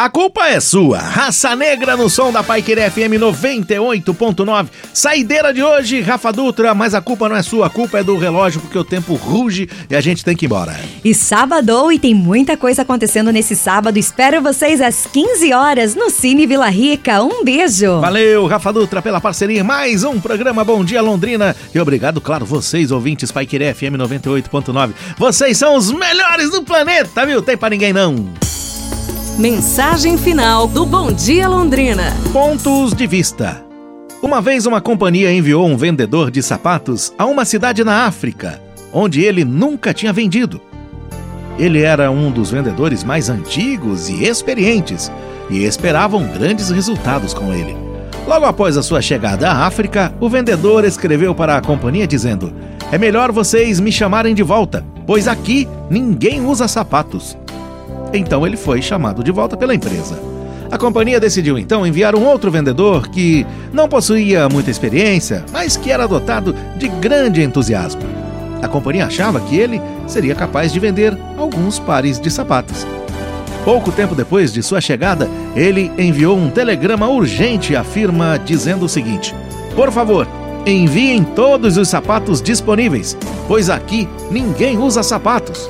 A culpa é sua. Raça Negra no som da Pai Querer FM 98.9. Saideira de hoje, Rafa Dutra, mas a culpa não é sua, a culpa é do relógio, porque o tempo ruge e a gente tem que ir embora. E sábado, e tem muita coisa acontecendo nesse sábado. Espero vocês às 15 horas no Cine Vila Rica. Um beijo. Valeu, Rafa Dutra, pela parceria. Mais um programa Bom Dia Londrina. E obrigado, claro, vocês, ouvintes Pai Querer FM 98.9. Vocês são os melhores do planeta, viu? Tem pra ninguém não. Mensagem final do Bom Dia Londrina. Pontos de vista. Uma vez uma companhia enviou um vendedor de sapatos a uma cidade na África, onde ele nunca tinha vendido. Ele era um dos vendedores mais antigos e experientes e esperavam grandes resultados com ele. Logo após a sua chegada à África, o vendedor escreveu para a companhia dizendo: É melhor vocês me chamarem de volta, pois aqui ninguém usa sapatos. Então ele foi chamado de volta pela empresa. A companhia decidiu então enviar um outro vendedor que não possuía muita experiência, mas que era dotado de grande entusiasmo. A companhia achava que ele seria capaz de vender alguns pares de sapatos. Pouco tempo depois de sua chegada, ele enviou um telegrama urgente à firma dizendo o seguinte: Por favor, enviem todos os sapatos disponíveis, pois aqui ninguém usa sapatos.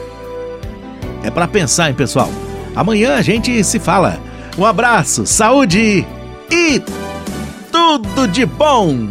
É para pensar, hein, pessoal? Amanhã a gente se fala. Um abraço, saúde e tudo de bom!